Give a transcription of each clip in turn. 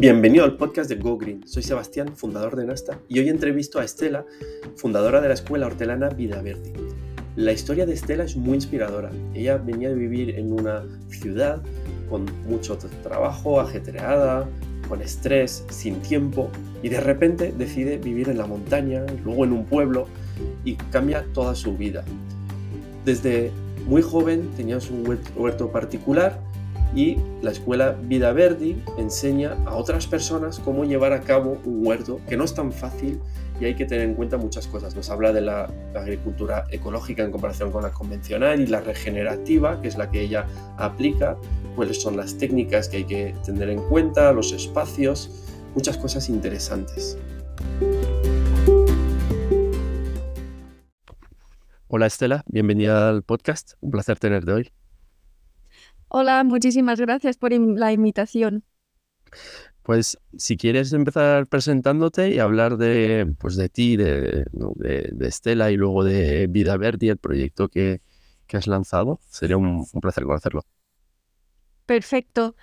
Bienvenido al podcast de Go Green. Soy Sebastián, fundador de Nasta, y hoy entrevisto a Estela, fundadora de la escuela hortelana Vida Verde. La historia de Estela es muy inspiradora. Ella venía de vivir en una ciudad con mucho trabajo, ajetreada, con estrés, sin tiempo, y de repente decide vivir en la montaña, luego en un pueblo, y cambia toda su vida. Desde muy joven tenía su huerto particular y la escuela Vida Verdi enseña a otras personas cómo llevar a cabo un huerto que no es tan fácil y hay que tener en cuenta muchas cosas. Nos habla de la, agricultura ecológica en comparación con la convencional y la regenerativa, que es la que ella aplica, cuáles son las técnicas que hay que tener en cuenta, los espacios, muchas cosas interesantes. Hola Estela, bienvenida al podcast, un placer tenerte hoy. Hola, muchísimas gracias por la invitación. Pues si quieres empezar presentándote y hablar de, pues de ti, de, Estela y luego de Vida Verde, el proyecto que, has lanzado, sería un, placer conocerlo. Perfecto.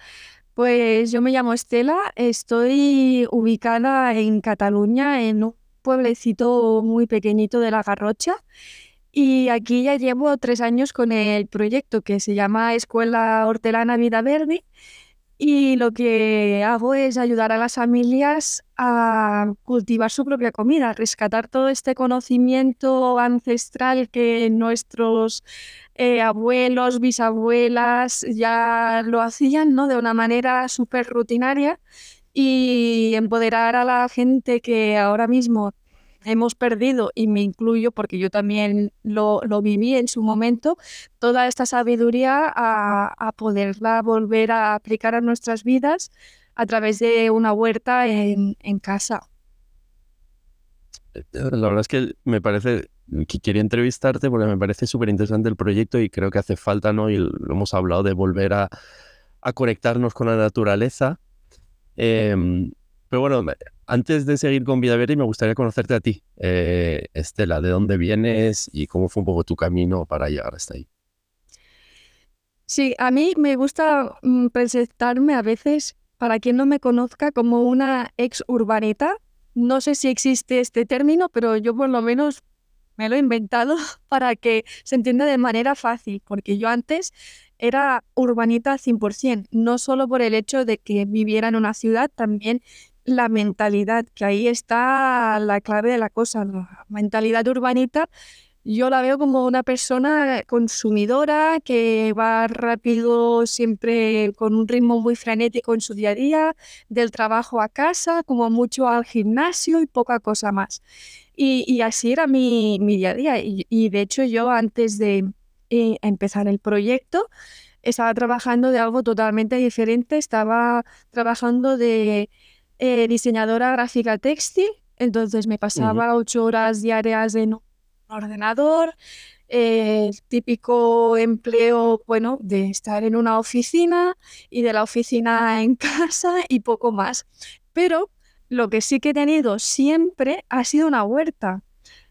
Pues yo me llamo Estela, estoy ubicada en Cataluña, en un pueblecito muy pequeñito de La Garrocha y aquí ya llevo tres años con el proyecto que se llama Escuela Hortelana Vida Verde. Y lo que hago es ayudar a las familias a cultivar su propia comida, rescatar todo este conocimiento ancestral que nuestros eh, abuelos, bisabuelas ya lo hacían ¿no? de una manera súper rutinaria y empoderar a la gente que ahora mismo hemos perdido, y me incluyo porque yo también lo, viví en su momento, toda esta sabiduría a, poderla volver a aplicar a nuestras vidas a través de una huerta en, casa. Eh, la verdad es que me parece que quería entrevistarte porque me parece súper interesante el proyecto y creo que hace falta, ¿no? Y lo hemos hablado de volver a, conectarnos con la naturaleza. Em, pero bueno, antes de seguir con Vida Verde, me gustaría conocerte a ti, eh, Estela, de dónde vienes y cómo fue un poco tu camino para llegar hasta ahí. Sí, a mí me gusta mm, presentarme a veces, para quien no me conozca, como una ex urbanita. No sé si existe este término, pero yo por lo menos me lo he inventado para que se entienda de manera fácil, porque yo antes era urbanita 100%, no solo por el hecho de que viviera en una ciudad, también la mentalidad, que ahí está la clave de la cosa. La mentalidad urbanita yo la veo como una persona consumidora que va rápido, siempre con un ritmo muy frenético en su día a día, del trabajo a casa, como mucho al gimnasio y poca cosa más. Y, así era mi, día a día. Y, de hecho yo antes de eh, empezar el proyecto, estaba trabajando de algo totalmente diferente, estaba trabajando de eh, diseñadora gráfica textil, entonces me pasaba ocho horas diarias en un ordenador, eh, típico empleo, bueno, de estar en una oficina y de la oficina en casa y poco más. Pero lo que sí que he tenido siempre ha sido una huerta.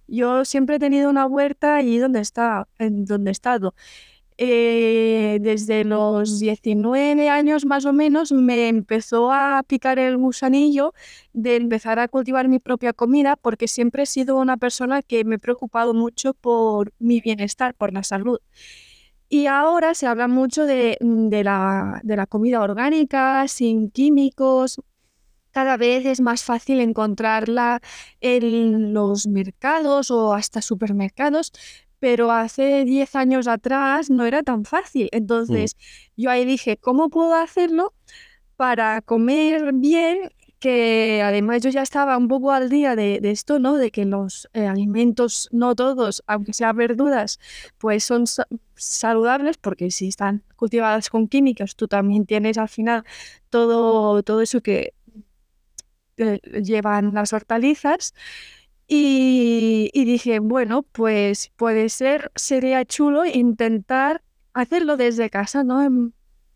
Yo siempre he tenido una huerta allí donde está, en donde he estado. Eh, desde los 19 años más o menos me empezó a picar el gusanillo de empezar a cultivar mi propia comida porque siempre he sido una persona que me he preocupado mucho por mi bienestar, por la salud. Y ahora se habla mucho de, de, la, de la comida orgánica, sin químicos, cada vez es más fácil encontrarla en los mercados o hasta supermercados, pero hace 10 años atrás no era tan fácil. Mm. Entonces yo ahí dije, ¿cómo puedo hacerlo para comer bien? Que además yo ya estaba un poco al día de, esto, ¿no? De que los eh, alimentos, no todos, aunque sean verduras, pues son saludables porque si están cultivadas con químicos, tú también tienes al final todo, todo eso que eh, llevan las hortalizas. Y, dije, bueno, pues puede ser, sería chulo intentar hacerlo desde casa, ¿no? Em,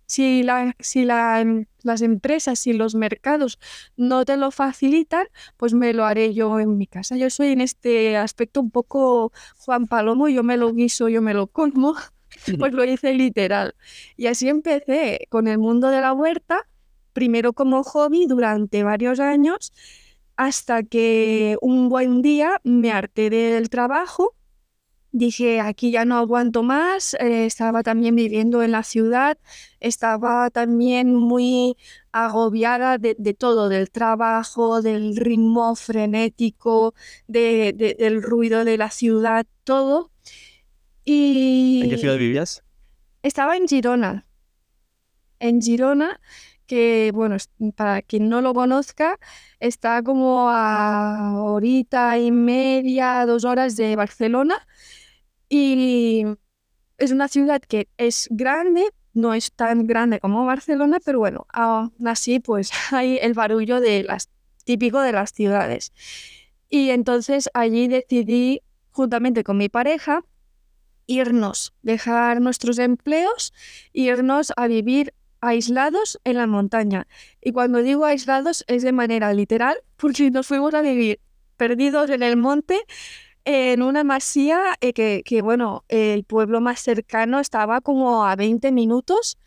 si, la, si la, em, las empresas y los mercados no te lo facilitan, pues me lo haré yo en mi casa. Yo soy en este aspecto un poco Juan Palomo, yo me lo guiso, yo me lo como, pues lo hice literal. Y así empecé con el mundo de la huerta primero como hobby durante varios años, hasta que un buen día me harté del trabajo dije, aquí ya no aguanto más, eh, estaba también viviendo en la ciudad, estaba también muy agobiada de, todo, del trabajo, del ritmo frenético, del ruido de la ciudad, todo. Y ¿En qué ciudad vivías? Estaba en Girona. En Girona, que bueno, para quien no lo conozca, está como a horita y media, dos horas de Barcelona y es una ciudad que es grande, no es tan grande como Barcelona, pero bueno, aún así pues hay el barullo de las, típico de las ciudades. Y entonces allí decidí, juntamente con mi pareja, irnos, dejar nuestros empleos, irnos a vivir aislados en la montaña. Y cuando digo aislados es de manera literal, porque nos fuimos a vivir perdidos en el monte en una masía eh, que, que, bueno, el pueblo más cercano estaba como a 20 minutos,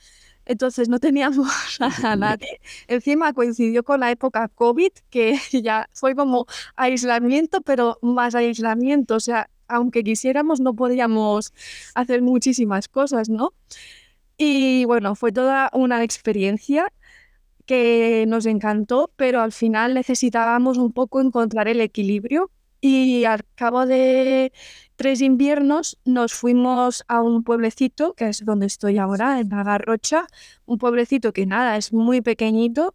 entonces no teníamos a nadie. Encima coincidió con la época COVID, que ya fue como aislamiento, pero más aislamiento, o sea, aunque quisiéramos no podíamos hacer muchísimas cosas, ¿no? Y bueno, fue toda una experiencia que nos encantó, pero al final necesitábamos un poco encontrar el equilibrio y al cabo de tres inviernos nos fuimos a un pueblecito, que es donde estoy ahora, en la un pueblecito que nada, es muy pequeñito,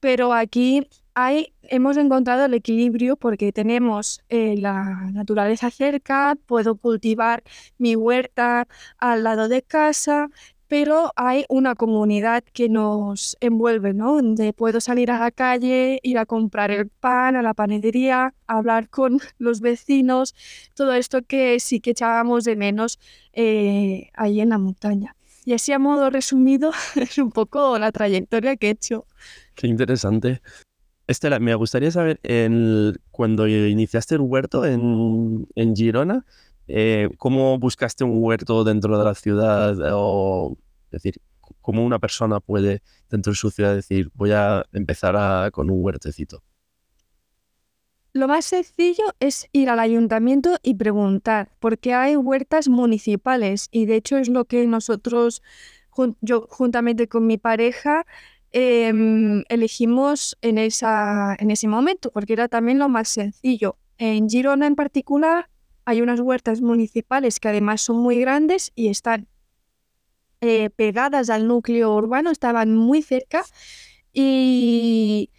pero aquí hay, hemos encontrado el equilibrio porque tenemos eh, la naturaleza cerca, puedo cultivar mi huerta al lado de casa, pero hay una comunidad que nos envuelve, ¿no? Donde puedo salir a la calle, ir a comprar el pan a la panadería, hablar con los vecinos, todo esto que sí que echábamos de menos eh, ahí en la montaña. Y así a modo resumido es un poco la trayectoria que he hecho. Qué interesante. Estela, me gustaría saber, en, cuando iniciaste el huerto en, en Girona, eh, ¿Cómo buscaste un huerto dentro de la ciudad? O, es decir, ¿cómo una persona puede dentro de su ciudad decir, voy a empezar con un huertecito? Lo más sencillo es ir al ayuntamiento y preguntar, porque hay huertas municipales y de hecho es lo que nosotros, yo juntamente con mi pareja, em, elegimos en, esa, en ese momento, porque era también lo más sencillo. En Girona en particular hay unas huertas municipales que además son muy grandes y están eh, pegadas al núcleo urbano, estaban muy cerca y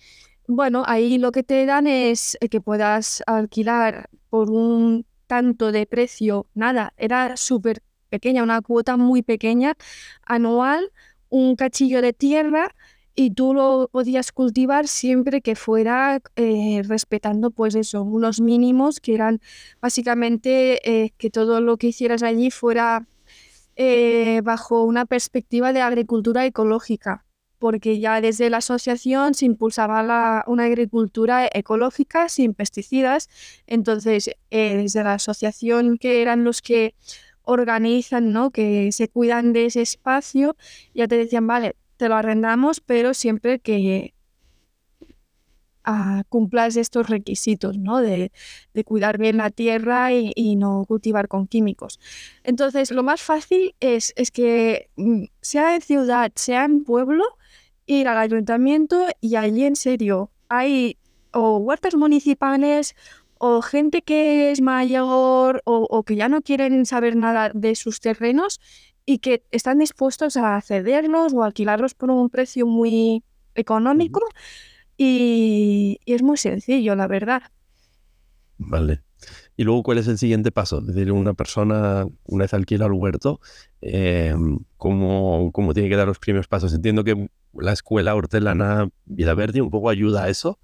bueno, ahí lo que te dan es eh, que puedas alquilar por un tanto de precio, nada, era súper pequeña, una cuota muy pequeña anual, un cachillo de tierra y tú lo podías cultivar siempre que fuera eh, respetando pues eso, unos mínimos que eran básicamente eh, que todo lo que hicieras allí fuera eh, bajo una perspectiva de agricultura ecológica, porque ya desde la asociación se impulsaba una agricultura ecológica sin pesticidas, entonces desde la asociación que eran los que organizan, ¿no? que se cuidan de ese espacio, ya te decían, vale, te lo arrendamos, pero siempre que ah, cumplas estos requisitos, ¿no? De, cuidar bien la tierra y, no cultivar con químicos. Entonces, lo más fácil es, es que mm, sea en ciudad, sea en pueblo, ir al ayuntamiento y allí en serio hay o huertas municipales o gente que es mayor o, o, que ya no quieren saber nada de sus terrenos y que están dispuestos a cederlos o alquilarlos por un precio muy económico y, es muy sencillo, la verdad. Vale. Y luego, ¿cuál es el siguiente paso? Es decir, una persona, una vez alquila el huerto, eh, ¿cómo, ¿cómo, tiene que dar los primeros pasos? Entiendo que la escuela hortelana Vida Verde un poco ayuda a eso.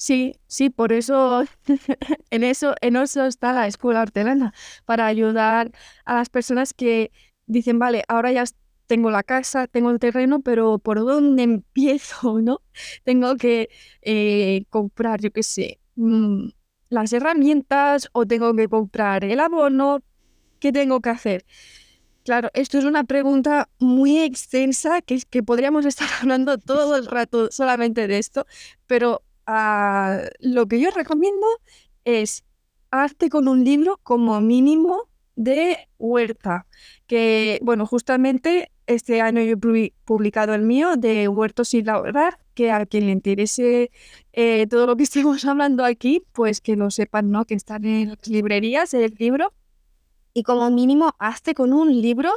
Sí, sí, por eso en eso en eso está la escuela hortelana para ayudar a las personas que dicen, vale, ahora ya tengo la casa, tengo el terreno, pero ¿por dónde empiezo? ¿No? Tengo que eh, comprar, yo qué sé, mm, las herramientas o tengo que comprar el abono. ¿Qué tengo que hacer? Claro, esto es una pregunta muy extensa que, que podríamos estar hablando todo el rato solamente de esto, pero ah, lo que yo recomiendo es hazte con un libro como mínimo de huerta, que bueno, justamente este año yo he publicado el mío de Huertos sin labrar, que a quien le interese eh, todo lo que estemos hablando aquí, pues que lo sepan, ¿no? Que están en las librerías el libro. Y como mínimo, hazte con un libro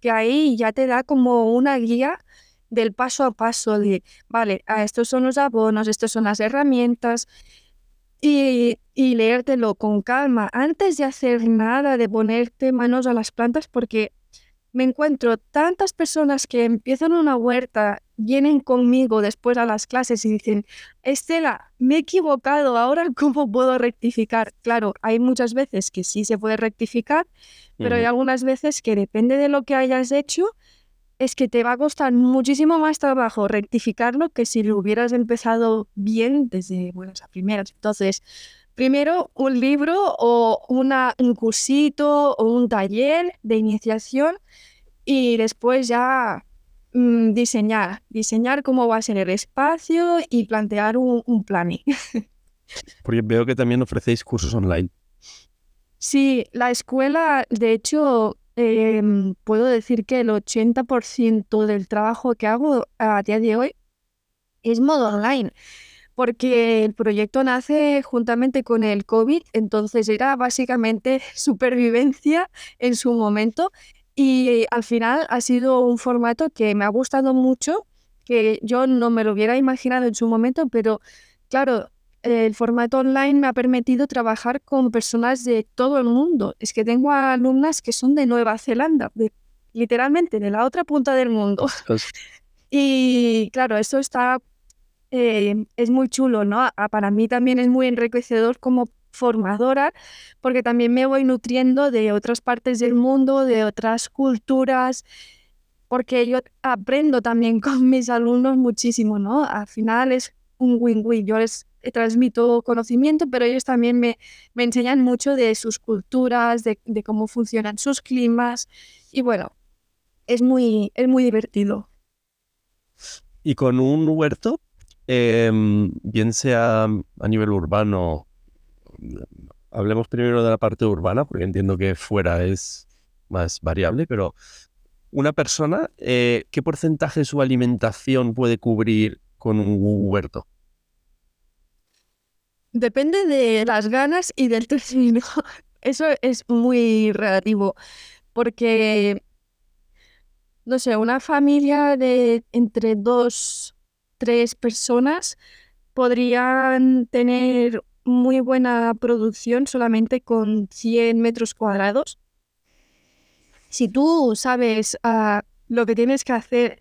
que ahí ya te da como una guía del paso a paso de, vale, a estos son los abonos, estas son las herramientas, y, y leértelo con calma antes de hacer nada, de ponerte manos a las plantas, porque me encuentro tantas personas que empiezan una huerta, vienen conmigo después a las clases y dicen, Estela, me he equivocado, ahora cómo puedo rectificar. Claro, hay muchas veces que sí se puede rectificar, pero hay algunas veces que depende de lo que hayas hecho, es que te va a costar muchísimo más trabajo rectificarlo que si lo hubieras empezado bien desde buenas a primeras. Entonces, primero un libro o una, un cursito o un taller de iniciación y después ya mm, diseñar, diseñar cómo va a ser el espacio y plantear un, un planning. Porque veo que también ofrecéis cursos online. Sí, la escuela, de hecho, em, puedo decir que el 80% del trabajo que hago a día de hoy es modo online, porque el proyecto nace juntamente con el COVID, entonces era básicamente supervivencia en su momento y al final ha sido un formato que me ha gustado mucho, que yo no me lo hubiera imaginado en su momento, pero claro, el formato online me ha permitido trabajar con personas de todo el mundo. Es que tengo alumnas que son de Nueva Zelanda, literalmente de la otra punta del mundo. y claro, eso está, eh, es muy chulo, ¿no? Para mí también es muy enriquecedor como formadora, porque también me voy nutriendo de otras partes del mundo, de otras culturas, porque yo aprendo también con mis alumnos muchísimo, ¿no? Al final es un win-win. Yo les transmito conocimiento, pero ellos también me, enseñan mucho de sus culturas, de, de, cómo funcionan sus climas, y bueno, es muy, es muy divertido. Y con un huerto, em, bien sea a nivel urbano hablemos primero de la parte urbana, porque entiendo que fuera es más variable, pero una persona, eh, ¿qué porcentaje de su alimentación puede cubrir con un huerto? Depende de las ganas y del término. Eso es muy relativo, porque, no sé, una familia de entre dos, tres personas podrían tener muy buena producción solamente con 100 metros cuadrados. Si tú sabes ah, lo que tienes que hacer,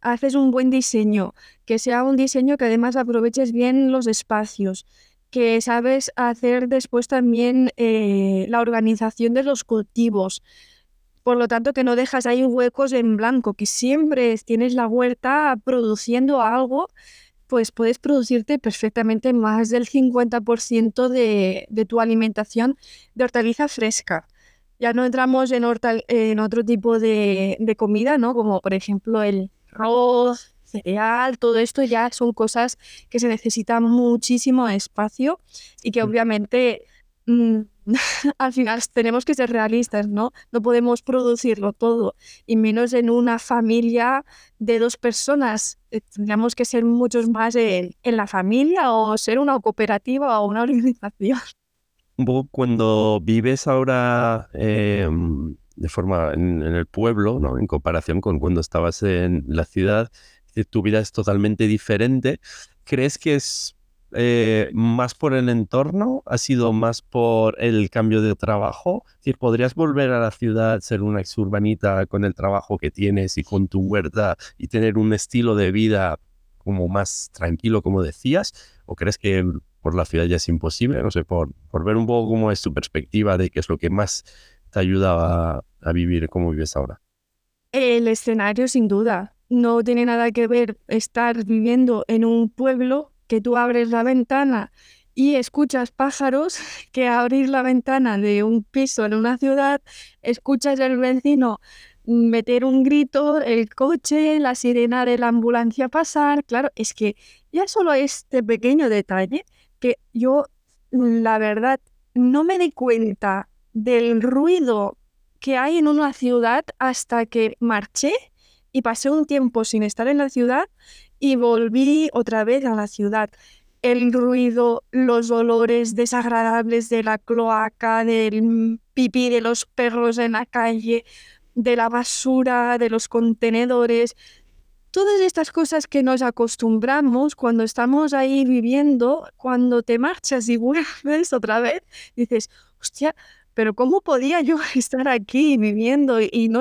haces un buen diseño, que sea un diseño que además aproveches bien los espacios, que sabes hacer después también eh, la organización de los cultivos. Por lo tanto, que no dejas ahí huecos en blanco, que siempre tienes la huerta produciendo algo pues puedes producirte perfectamente más del 50% de, de, tu alimentación de hortaliza fresca. Ya no entramos en, otro tipo de, de, comida, ¿no? Como por ejemplo el arroz, cereal, todo esto ya son cosas que se necesitan muchísimo espacio y que mm. obviamente mm, al final tenemos que ser realistas, ¿no? No podemos producirlo todo, y menos en una familia de dos personas. Eh, tendríamos que ser muchos más en, la familia o ser una cooperativa o una organización. Un poco cuando vives ahora em, de forma en, en, el pueblo, ¿no? En comparación con cuando estabas en la ciudad, tu vida es totalmente diferente. ¿Crees que es eh, más por el entorno? ¿Ha sido más por el cambio de trabajo? Si ¿Podrías volver a la ciudad, ser una exurbanita con el trabajo que tienes y con tu huerta y tener un estilo de vida como más tranquilo, como decías? ¿O crees que por la ciudad ya es imposible? No sé, por, por ver un poco cómo es tu perspectiva de qué es lo que más te ayuda a, a vivir como vives ahora. El escenario, sin duda. No tiene nada que ver estar viviendo en un pueblo que tú abres la ventana y escuchas pájaros, que abrir la ventana de un piso en una ciudad, escuchas el vecino meter un grito, el coche, la sirena de la ambulancia pasar. Claro, es que ya solo este pequeño detalle que yo, la verdad, no me di cuenta del ruido que hay en una ciudad hasta que marché y pasé un tiempo sin estar en la ciudad y volví otra vez a la ciudad. El ruido, los olores desagradables de la cloaca, del pipí de los perros en la calle, de la basura, de los contenedores, todas estas cosas que nos acostumbramos cuando estamos ahí viviendo, cuando te marchas y vuelves otra vez, dices, hostia, pero ¿cómo podía yo estar aquí viviendo y no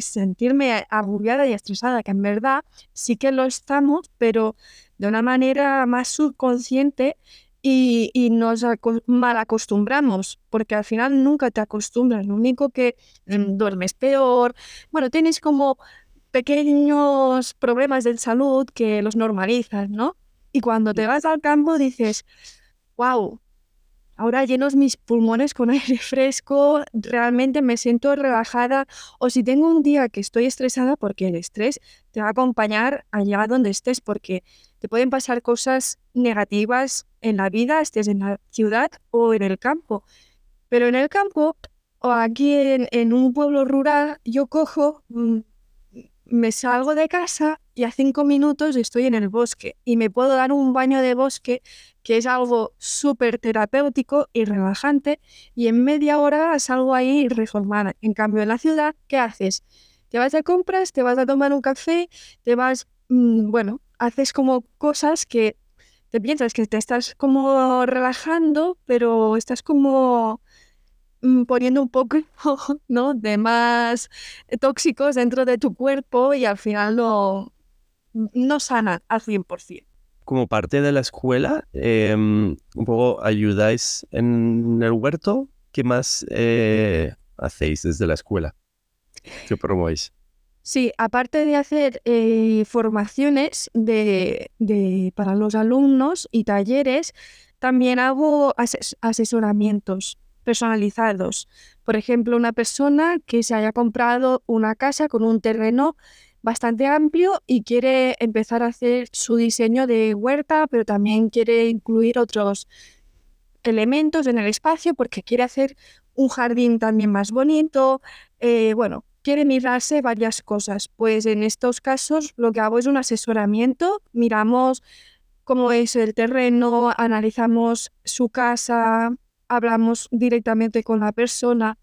sentirme agobiada y estresada? Que en verdad sí que lo estamos, pero de una manera más subconsciente y, nos mal acostumbramos, porque al final nunca te acostumbras, lo único que mm, duermes peor, bueno, tienes como pequeños problemas de salud que los normalizas, ¿no? Y cuando te vas al campo dices, wow, ahora llenos mis pulmones con aire fresco, realmente me siento relajada. O si tengo un día que estoy estresada, porque el estrés te va a acompañar allá donde estés, porque te pueden pasar cosas negativas en la vida, estés en la ciudad o en el campo. Pero en el campo o aquí en, un pueblo rural, yo cojo, mm, me salgo de casa y a cinco minutos estoy en el bosque y me puedo dar un baño de bosque que es algo súper terapéutico y relajante y en media hora salgo ahí reformada. En cambio, en la ciudad, ¿qué haces? Te vas de compras, te vas a tomar un café, te vas, mm, bueno, haces como cosas que te piensas que te estás como relajando, pero estás como poniendo un poco ¿no? de más tóxicos dentro de tu cuerpo y al final no, no sana al 100%. Como parte de la escuela, em, un poco ayudáis en el huerto. ¿Qué más eh, hacéis desde la escuela? ¿Qué promovéis? Sí, aparte de hacer eh, formaciones de, para los alumnos y talleres, también hago asesoramientos personalizados. Por ejemplo, una persona que se haya comprado una casa con un terreno bastante amplio y quiere empezar a hacer su diseño de huerta, pero también quiere incluir otros elementos en el espacio porque quiere hacer un jardín también más bonito. Eh, bueno, quiere mirarse varias cosas. Pues en estos casos lo que hago es un asesoramiento, miramos cómo es el terreno, analizamos su casa, hablamos directamente con la persona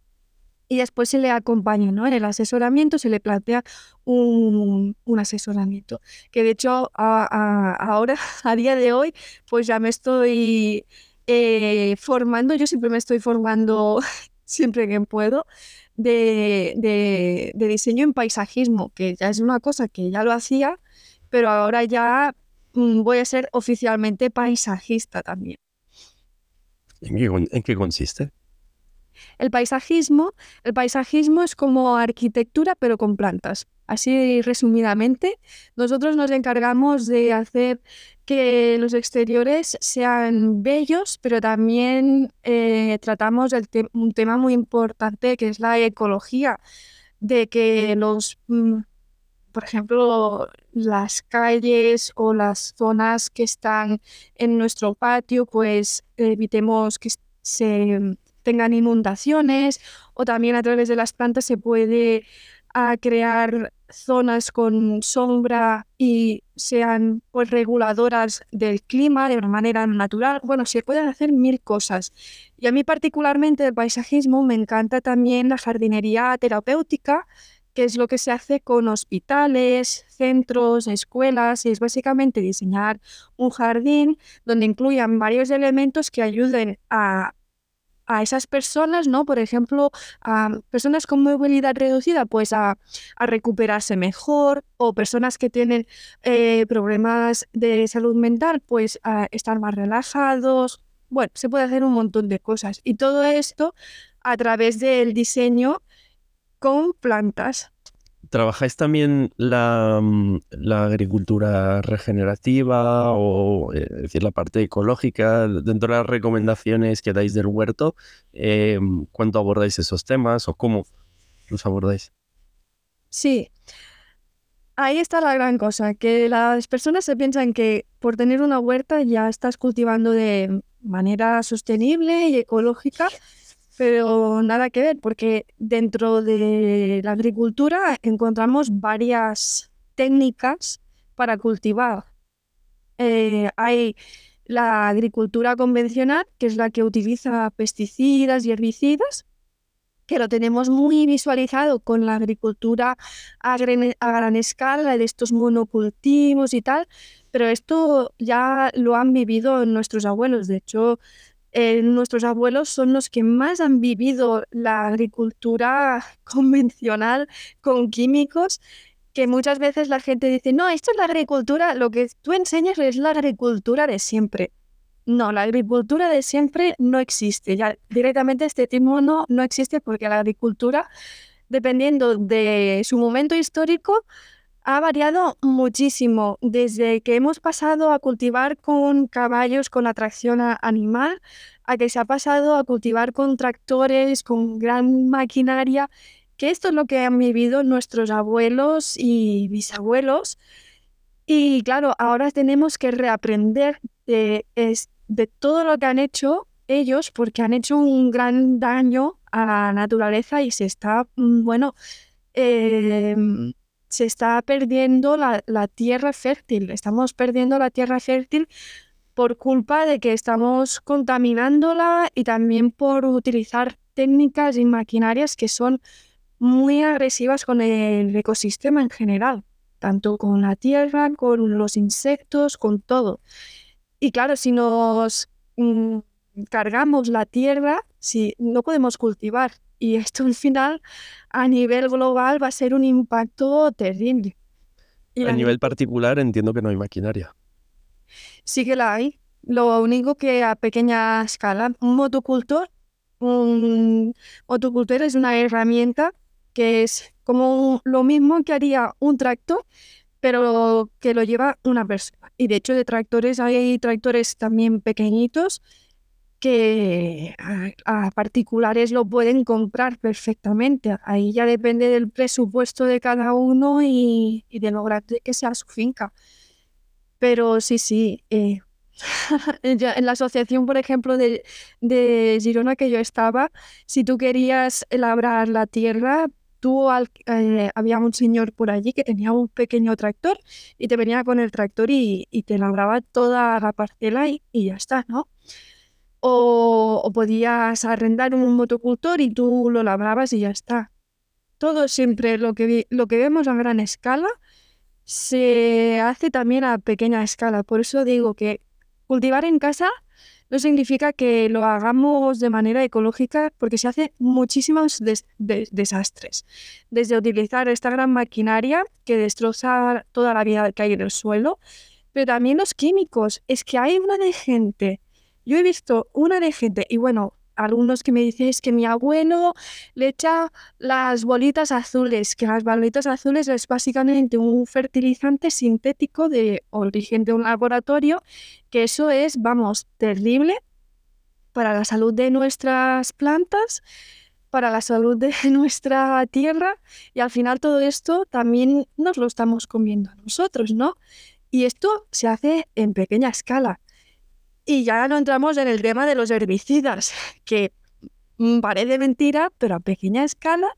y después se le acompaña, ¿no? En el asesoramiento se le plantea un, asesoramiento. Que de hecho ahora, a día de hoy, pues ya me estoy eh, formando, yo siempre me estoy formando siempre que puedo, de, de, diseño en paisajismo, que ya es una cosa que ya lo hacía, pero ahora ya mm, voy a ser oficialmente paisajista también. ¿En qué consiste? El paisajismo, el paisajismo es como arquitectura pero con plantas. Así resumidamente, nosotros nos encargamos de hacer que los exteriores sean bellos, pero también eh, tratamos el un tema muy importante que es la ecología, de que los, mm, por ejemplo, las calles o las zonas que están en nuestro patio, pues evitemos que se tengan inundaciones o también a través de las plantas se puede ah, crear zonas con sombra y sean pues, reguladoras del clima de una manera natural. Bueno, se pueden hacer mil cosas. Y a mí particularmente del paisajismo me encanta también la jardinería terapéutica, que es lo que se hace con hospitales, centros, escuelas, y es básicamente diseñar un jardín donde incluyan varios elementos que ayuden a a esas personas, ¿no? Por ejemplo, a personas con movilidad reducida, pues a, recuperarse mejor, o personas que tienen eh, problemas de salud mental, pues a estar más relajados. Bueno, se puede hacer un montón de cosas. Y todo esto a través del diseño con plantas. ¿Trabajáis también la, mm, agricultura regenerativa o eh, decir, la parte ecológica dentro de las recomendaciones que dais del huerto? Eh, ¿Cuánto abordáis esos temas o cómo los abordáis? Sí. Ahí está la gran cosa, que las personas se piensan que por tener una huerta ya estás cultivando de manera sostenible y ecológica, pero nada que ver, porque dentro de la agricultura encontramos varias técnicas para cultivar. Eh, hay la agricultura convencional, que es la que utiliza pesticidas y herbicidas, que lo tenemos muy visualizado con la agricultura a gran, escala, de estos monocultivos y tal, pero esto ya lo han vivido nuestros abuelos. De hecho, eh, nuestros abuelos son los que más han vivido la agricultura convencional con químicos, que muchas veces la gente dice, no, esto es la agricultura, lo que tú enseñas es la agricultura de siempre. No, la agricultura de siempre no existe. Ya directamente este término no, no existe porque la agricultura, dependiendo de su momento histórico, ha variado muchísimo. Desde que hemos pasado a cultivar con caballos con atracción animal, a que se ha pasado a cultivar con tractores, con gran maquinaria, que esto es lo que han vivido nuestros abuelos y bisabuelos. Y claro, ahora tenemos que reaprender de, de todo lo que han hecho ellos, porque han hecho un gran daño a la naturaleza y se está, mm, bueno, em, se está perdiendo la, tierra fértil. Estamos perdiendo la tierra fértil por culpa de que estamos contaminándola y también por utilizar técnicas y maquinarias que son muy agresivas con el ecosistema en general, tanto con la tierra, con los insectos, con todo. Y claro, si nos mm, cargamos la tierra, si no podemos cultivar. Y esto al final, a nivel global, va a ser un impacto terrible. a nivel particular entiendo que no hay maquinaria. Sí que la hay. Lo único que a pequeña escala, un motocultor, un motocultor es una herramienta que es como lo mismo que haría un tractor, pero que lo lleva una persona. Y de hecho de tractores hay tractores también pequeñitos que a, particulares lo pueden comprar perfectamente. Ahí ya depende del presupuesto de cada uno y, de lo grande que sea su finca. Pero sí, sí. Eh, en la asociación, por ejemplo, de, de Girona que yo estaba, si tú querías labrar la tierra, tú eh, había un señor por allí que tenía un pequeño tractor y te venía con el tractor y, te labraba toda la parcela y, ya está, ¿no? O, podías arrendar un motocultor y tú lo labrabas y ya está. Todo siempre lo que, lo que vemos a gran escala se hace también a pequeña escala. Por eso digo que cultivar en casa no significa que lo hagamos de manera ecológica porque se hace muchísimos desastres. Desde utilizar esta gran maquinaria que destroza toda la vida que hay en el suelo, pero también los químicos. Es que hay una de gente. Yo he visto una de gente, y bueno, algunos que me dicen que mi abuelo le echa las bolitas azules, que las bolitas azules es básicamente un fertilizante sintético de origen de un laboratorio, que eso es, vamos, terrible para la salud de nuestras plantas, para la salud de nuestra tierra y al final todo esto también nos lo estamos comiendo nosotros, ¿no? Y esto se hace en pequeña escala. Y ya no entramos en el tema de los herbicidas, que mm, parece mentira, pero a pequeña escala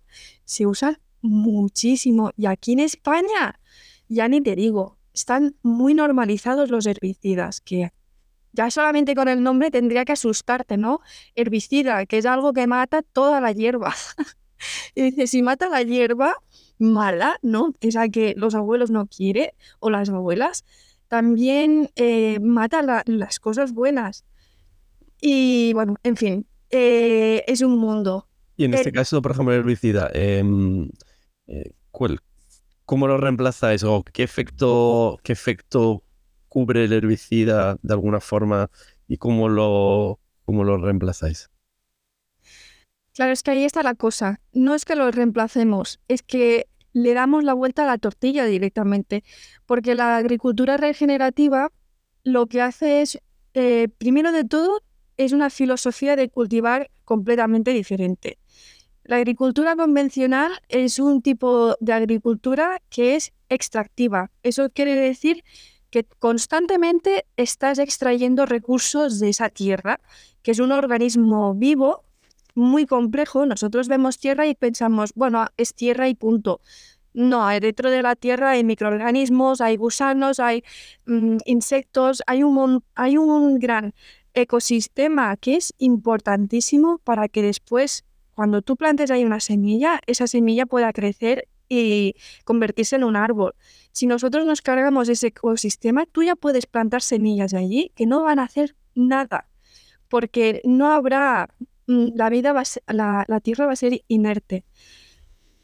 se usan muchísimo. Y aquí en España, ya ni te digo, están muy normalizados los herbicidas, que ya solamente con el nombre tendría que asustarte, ¿no? Herbicida, que es algo que mata toda la hierba. y dice, si mata la hierba, mala, ¿no? Esa que los abuelos no quieren, o las abuelas, también eh, mata las cosas buenas. Y bueno, en fin, eh, es un mundo. Y en este caso, por ejemplo, el herbicida, em, eh, ¿cómo lo reemplazáis o qué efecto, qué efecto cubre el herbicida de alguna forma y cómo lo, cómo lo reemplazáis? Claro, es que ahí está la cosa. No es que lo reemplacemos, es que le damos la vuelta a la tortilla directamente, porque la agricultura regenerativa lo que hace es, eh, primero de todo, es una filosofía de cultivar completamente diferente. La agricultura convencional es un tipo de agricultura que es extractiva. Eso quiere decir que constantemente estás extrayendo recursos de esa tierra, que es un organismo vivo muy complejo. Nosotros vemos tierra y pensamos, bueno, es tierra y punto. No, dentro de la tierra hay microorganismos, hay gusanos, hay mm, insectos, hay un, hay un gran ecosistema que es importantísimo para que después, cuando tú plantes ahí una semilla, esa semilla pueda crecer y convertirse en un árbol. Si nosotros nos cargamos ese ecosistema, tú ya puedes plantar semillas allí que no van a hacer nada, porque no habrá, la vida va la tierra va a ser inerte.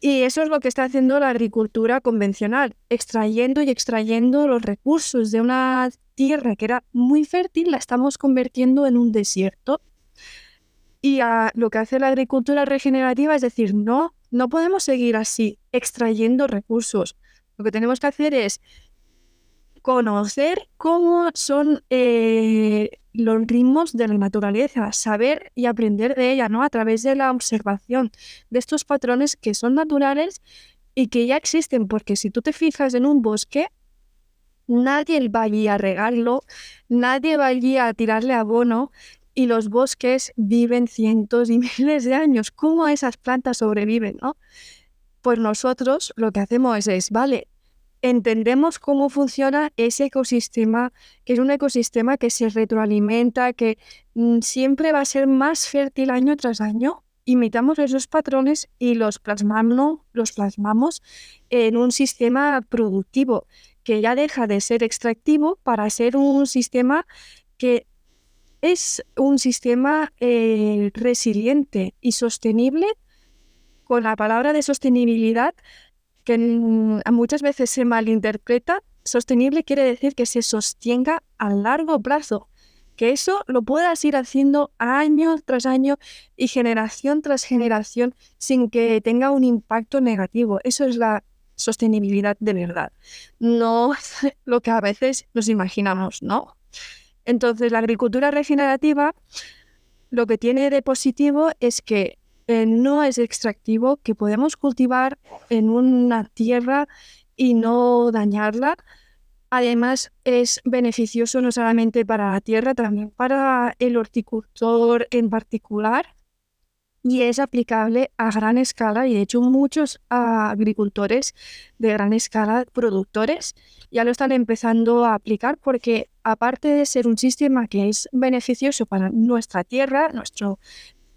Y eso es lo que está haciendo la agricultura convencional, extrayendo y extrayendo los recursos de una tierra que era muy fértil, la estamos convirtiendo en un desierto. Y lo que hace la agricultura regenerativa es decir, no, no podemos seguir así, extrayendo recursos. Lo que tenemos que hacer es conocer cómo son eh, los ritmos de la naturaleza, saber y aprender de ella, ¿no? A través de la observación de estos patrones que son naturales y que ya existen, porque si tú te fijas en un bosque, nadie va allí a regarlo, nadie va allí a tirarle abono y los bosques viven cientos y miles de años. ¿Cómo esas plantas sobreviven, no? Pues nosotros lo que hacemos es, vale, entendemos cómo funciona ese ecosistema, que es un ecosistema que se retroalimenta, que mm, siempre va a ser más fértil año tras año. Imitamos esos patrones y los plasmamos, en un sistema productivo que ya deja de ser extractivo para ser un sistema que es un sistema eh, resiliente y sostenible. Con la palabra de sostenibilidad que muchas veces se malinterpreta, sostenible quiere decir que se sostenga a largo plazo, que eso lo puedas ir haciendo año tras año y generación tras generación sin que tenga un impacto negativo. Eso es la sostenibilidad de verdad, no lo que a veces nos imaginamos, ¿no? Entonces, la agricultura regenerativa lo que tiene de positivo es que eh, no es extractivo, que podemos cultivar en una tierra y no dañarla. Además, es beneficioso no solamente para la tierra, también para el horticultor en particular. Y es aplicable a gran escala y de hecho muchos agricultores de gran escala, productores, ya lo están empezando a aplicar porque aparte de ser un sistema que es beneficioso para nuestra tierra, nuestro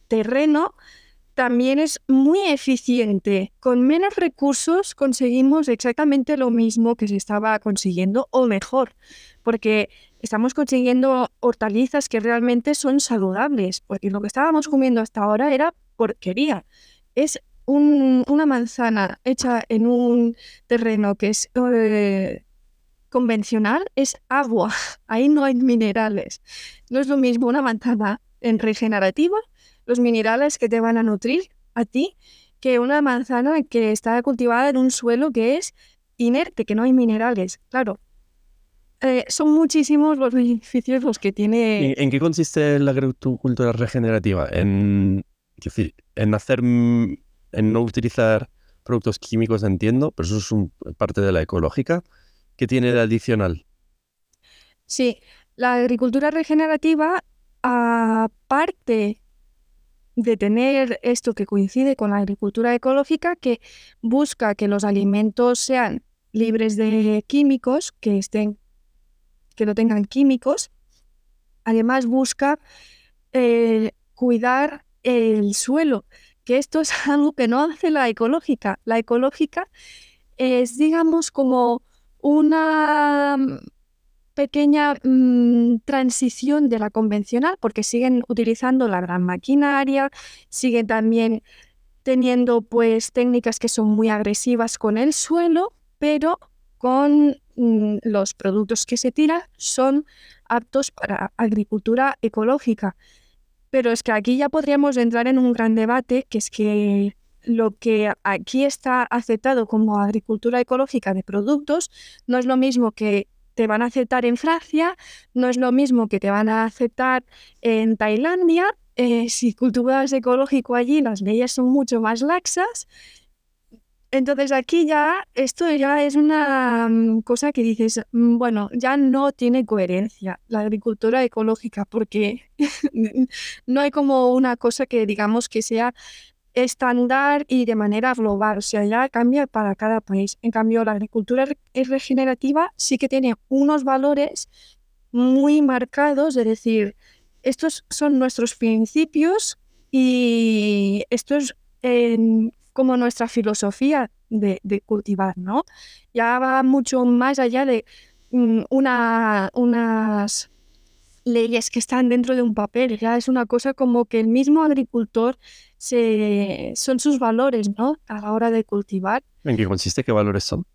terreno, también es muy eficiente. Con menos recursos conseguimos exactamente lo mismo que se estaba consiguiendo o mejor, porque estamos consiguiendo hortalizas que realmente son saludables, porque lo que estábamos comiendo hasta ahora era porquería. Es una manzana hecha en un terreno que es eh, convencional, es agua, ahí no hay minerales. No es lo mismo una manzana en regenerativa los minerales que te van a nutrir a ti que una manzana que está cultivada en un suelo que es inerte, que no hay minerales. Claro, eh, son muchísimos los beneficios los que tiene. ¿En, qué consiste la agricultura regenerativa? En, en hacer, en no utilizar productos químicos, entiendo, pero eso es parte de la ecológica. ¿Qué tiene de adicional? Sí, la agricultura regenerativa, aparte de tener esto que coincide con la agricultura ecológica que busca que los alimentos sean libres de químicos, que estén que no tengan químicos. Además busca eh, cuidar el suelo, que esto es algo que no hace la ecológica. La ecológica es, digamos, como una pequeña mm, transición de la convencional porque siguen utilizando la gran maquinaria, siguen también teniendo pues técnicas que son muy agresivas con el suelo, pero con mm, los productos que se tiran son aptos para agricultura ecológica. Pero es que aquí ya podríamos entrar en un gran debate, que es que lo que aquí está aceptado como agricultura ecológica de productos no es lo mismo que te van a aceptar en Francia, no es lo mismo que te van a aceptar en Tailandia eh, si cultivas ecológico allí, las leyes son mucho más laxas. Entonces aquí ya, esto ya es una mm, cosa que dices, mm, bueno, ya no tiene coherencia la agricultura ecológica porque no hay como una cosa que digamos que sea estándar y de manera global, o sea, ya cambia para cada país. En cambio, la agricultura regenerativa sí que tiene unos valores muy marcados, es decir, estos son nuestros principios y esto es como nuestra filosofía de, cultivar, ¿no? Ya va mucho más allá de mm, una, unas leyes que están dentro de un papel, ya es una cosa como que el mismo agricultor se, son sus valores, ¿no? A la hora de cultivar. ¿En qué consiste? ¿Qué valores son?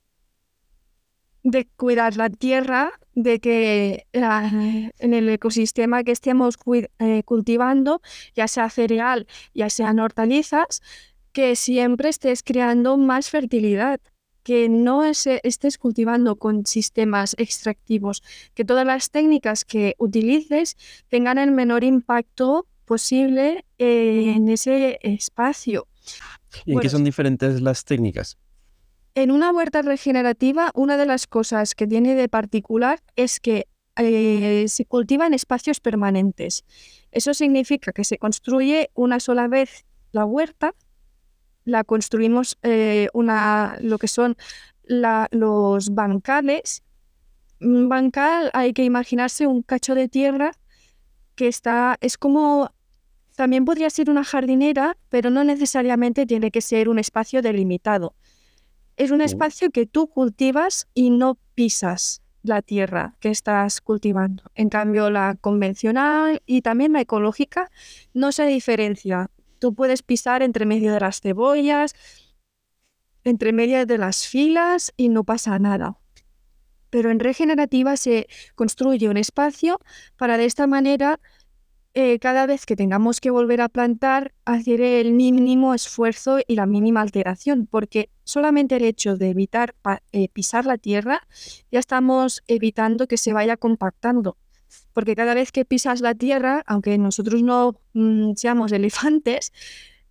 De cuidar la tierra, de que en el ecosistema que estemos eh, cultivando, ya sea cereal, ya sean hortalizas, que siempre estés creando más fertilidad que no estés cultivando con sistemas extractivos, que todas las técnicas que utilices tengan el menor impacto posible en ese espacio. ¿Y en qué son diferentes las técnicas? En una huerta regenerativa, una de las cosas que tiene de particular es que eh, se cultiva en espacios permanentes. Eso significa que se construye una sola vez la huerta la construimos eh, una, lo que son los bancales. Un bancal hay que imaginarse un cacho de tierra que está, es como, también podría ser una jardinera, pero no necesariamente tiene que ser un espacio delimitado. Es un espacio que tú cultivas y no pisas la tierra que estás cultivando. En cambio, la convencional y también la ecológica no se diferencia. Tú puedes pisar entre medio de las cebollas, entre medio de las filas y no pasa nada. Pero en regenerativa se construye un espacio para de esta manera eh, cada vez que tengamos que volver a plantar, hacer el mínimo esfuerzo y la mínima alteración, porque solamente el hecho de evitar eh, pisar la tierra, ya estamos evitando que se vaya compactando porque cada vez que pisas la tierra, aunque nosotros no mm, seamos elefantes,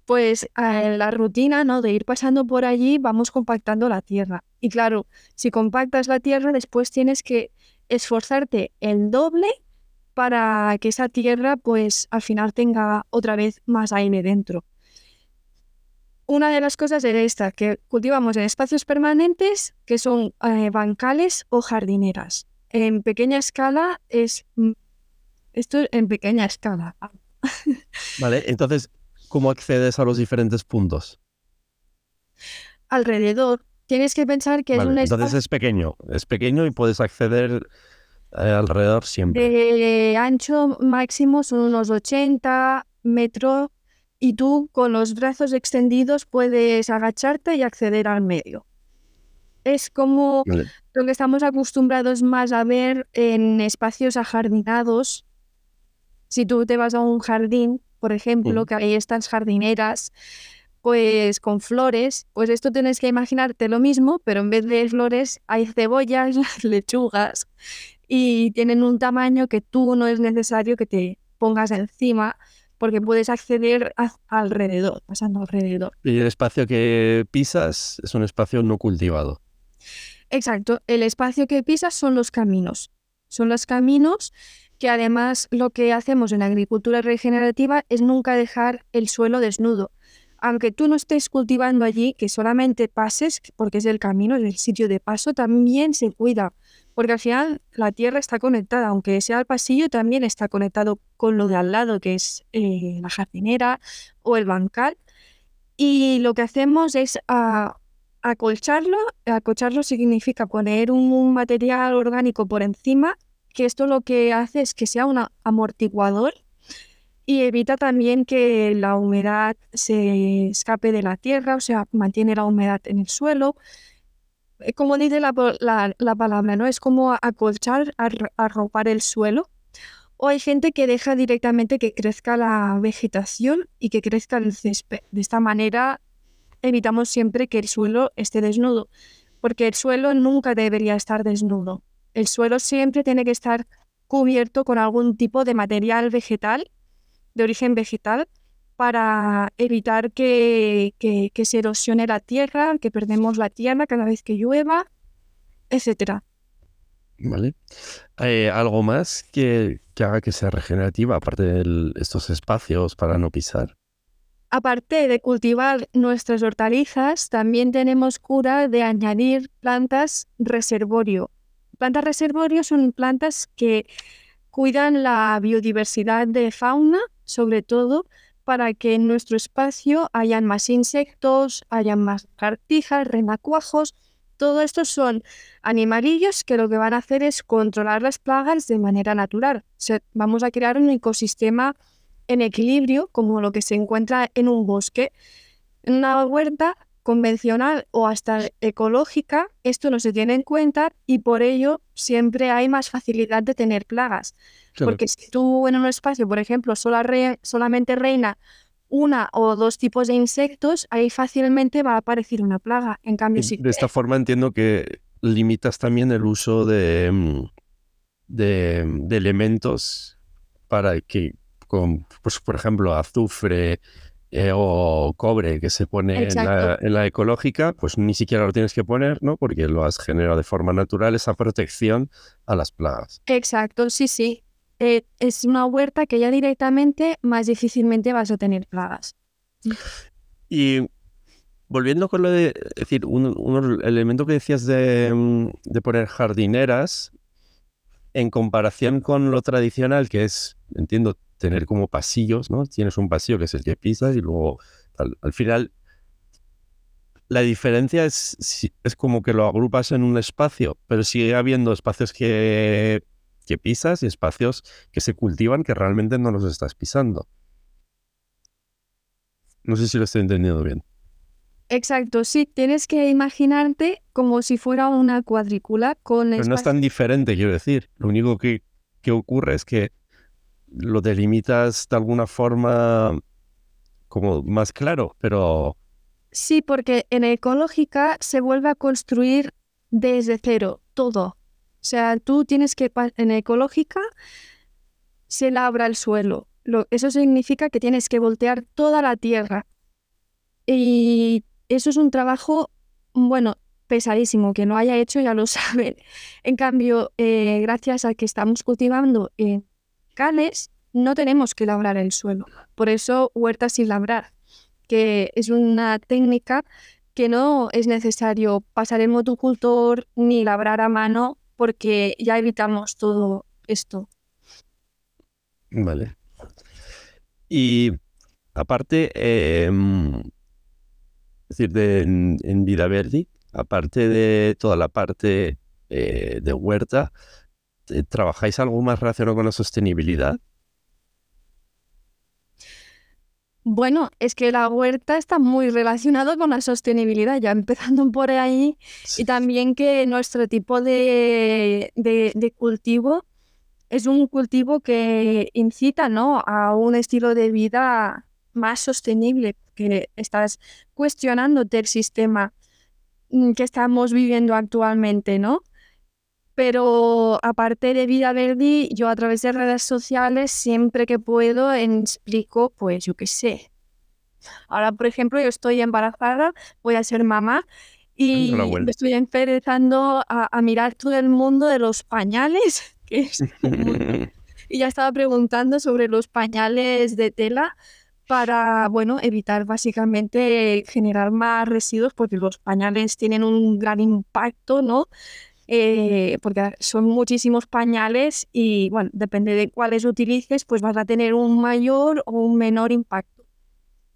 pues la rutina ¿no? de ir pasando por allí vamos compactando la tierra. Y claro, si compactas la tierra, después tienes que esforzarte el doble para que esa tierra pues al final tenga otra vez más aire dentro. Una de las cosas es esta, que cultivamos en espacios permanentes que son eh, bancales o jardineras en pequeña escala es... Esto en pequeña escala. Vale, entonces, ¿cómo accedes a los diferentes puntos? Alrededor. Tienes que pensar que es un espacio... Entonces es pequeño, es pequeño y puedes acceder eh, alrededor siempre. De ancho máximo son unos 80 metros y tú con los brazos extendidos puedes agacharte y acceder al medio. Es como lo que estamos acostumbrados más a ver en espacios ajardinados. Si tú te vas a un jardín, por ejemplo, que hay estas jardineras, pues con flores, pues esto tienes que imaginarte lo mismo, pero en vez de flores hay cebollas, lechugas y tienen un tamaño que tú no es necesario que te pongas encima porque puedes acceder alrededor, pasando alrededor. Y el espacio que pisas es un espacio no cultivado. Exacto, el espacio que pisas son los caminos. Son los caminos que además lo que hacemos en agricultura regenerativa es nunca dejar el suelo desnudo. Aunque tú no estés cultivando allí, que solamente pases, porque es el camino, es el sitio de paso, también se cuida. Porque al final la tierra está conectada, aunque sea el pasillo, también está conectado con lo de al lado, que es eh, la jardinera o el bancal. Y lo que hacemos es ah, Acolcharlo, acolcharlo significa poner un material orgánico por encima, que esto lo que hace es que sea un amortiguador y evita también que la humedad se escape de la tierra, o sea, mantiene la humedad en el suelo. Eh, como dice la, palabra, ¿no? Es como acolchar, arropar el suelo. O hay gente que deja directamente que crezca la vegetación y que crezca el césped. De esta manera evitamos siempre que el suelo esté desnudo, porque el suelo nunca debería estar desnudo. El suelo siempre tiene que estar cubierto con algún tipo de material vegetal de origen vegetal para evitar que, que, se erosione la tierra, que perdemos la tierra cada vez que llueva, etcétera. ¿Vale? Eh, ¿Algo más que, haga que sea regenerativa, aparte de estos espacios para no pisar? Aparte de cultivar nuestras hortalizas, también tenemos cura de añadir plantas reservorio. Plantas reservorio son plantas que cuidan la biodiversidad de fauna, sobre todo para que en nuestro espacio hayan más insectos, hayan más cartijas, renacuajos. Todo esto son animalillos que lo que van a hacer es controlar las plagas de manera natural. vamos a crear un ecosistema en equilibrio, como lo que se encuentra en un bosque. En una huerta convencional o hasta ecológica, esto no se tiene en cuenta y por ello siempre hay más facilidad de tener plagas. Porque si tú en un espacio, por ejemplo, solamente reina una o dos tipos de insectos, ahí fácilmente va a aparecer una plaga. En cambio, si... De esta forma entiendo que limitas también el uso de, mm, de, de elementos para que, con, pues, por ejemplo, azufre, eh, o cobre que se pone en la, ecológica, pues ni siquiera lo tienes que poner, ¿no? Porque lo has generado de forma natural esa protección a las plagas. Exacto, sí, sí. Eh, es una huerta que ya directamente más difícilmente vas a tener plagas. Y volviendo con lo de, es decir, un, elemento que decías de, mm, de poner jardineras, en comparación con lo tradicional, que es, entiendo, tener como pasillos, ¿no? Tienes un pasillo que es el que pisas y luego al, final la diferencia es, es como que lo agrupas en un espacio, pero sigue habiendo espacios que, que pisas y espacios que se cultivan que realmente no los estás pisando. No sé si lo estoy entendiendo bien. Exacto, sí, tienes que imaginarte como si fuera una cuadrícula con... Pero no es tan diferente, quiero decir. Lo único que, que ocurre es que lo delimitas de alguna forma como más claro, pero... Sí, porque en ecológica se vuelve a construir desde cero, todo. O sea, tú tienes que, en ecológica se labra el suelo. eso significa que tienes que voltear toda la tierra. Y eso es un trabajo, bueno, pesadísimo, que no haya hecho ya lo saben. En cambio, eh, gracias a que estamos cultivando en no tenemos que labrar el suelo. Por eso huertas sin labrar, que es una técnica que no es necesario pasar el motocultor ni labrar a mano porque ya evitamos todo esto. Vale. Y aparte, em, es decir, de, en, Vida Verde, aparte de toda la parte eh, de huerta, ¿trabajáis algo más relacionado con la sostenibilidad? Bueno, es que la huerta está muy relacionada con la sostenibilidad, ya empezando por ahí, y también que nuestro tipo de, cultivo es un cultivo que incita ¿no? a un estilo de vida más sostenible, que estás cuestionándote el sistema mm, que estamos viviendo actualmente, ¿no? Pero aparte de Vida Verde, yo a través de redes sociales, siempre que puedo, explico, pues yo qué sé. Ahora, por ejemplo, yo estoy embarazada, voy a ser mamá y me estoy empezando a, mirar todo el mundo de los pañales. y ya estaba preguntando sobre los pañales de tela para, bueno, evitar básicamente generar más residuos porque los pañales tienen un gran impacto, ¿no? Eh, porque son muchísimos pañales y bueno, depende de cuáles utilices, pues vas a tener un mayor o un menor impacto.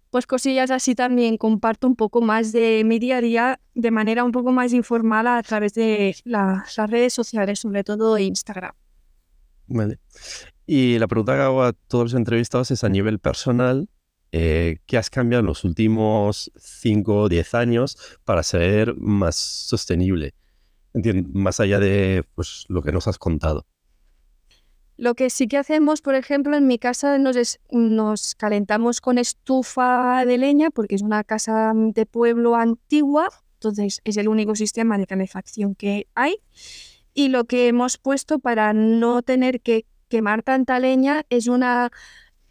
Pues cosillas así también comparto un poco más de mi día a día de manera un poco más informal a través de las redes sociales, sobre todo Instagram. Vale. Y la pregunta que hago a todos los entrevistados es a nivel personal, eh, ¿qué has cambiado en los últimos 5 o 10 años para ser más sostenible? Más allá de pues, lo que nos has contado. Lo que sí que hacemos, por ejemplo, en mi casa nos, nos calentamos con estufa de leña porque es una casa de pueblo antigua, entonces es el único sistema de calefacción que hay. Y lo que hemos puesto para no tener que quemar tanta leña es una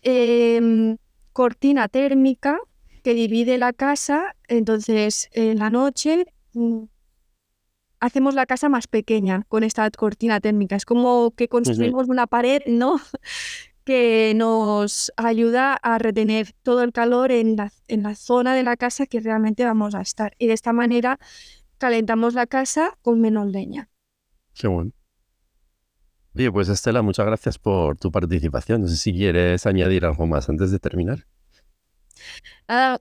em, cortina térmica que divide la casa, entonces en la noche mm, hacemos la casa más pequeña con esta cortina térmica. Es como que construimos una pared, ¿no? que nos ayuda a retener todo el calor en la, en la zona de la casa que realmente vamos a estar. Y de esta manera calentamos la casa con menos leña. Qué bueno. Oye, pues Estela, muchas gracias por tu participación. No sé si quieres añadir algo más antes de terminar.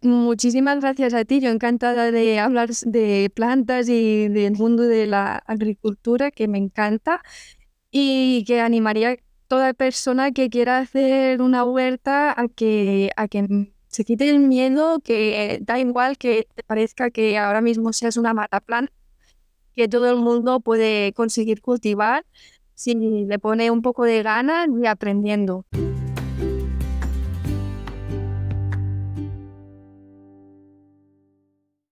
Muchísimas gracias a ti. Yo encantada de hablar de plantas y del mundo de la agricultura, que me encanta, y que animaría a toda persona que quiera hacer una huerta a que, a que se quite el miedo, que da igual que te parezca que ahora mismo seas una mata plan, que todo el mundo puede conseguir cultivar si le pone un poco de ganas y aprendiendo.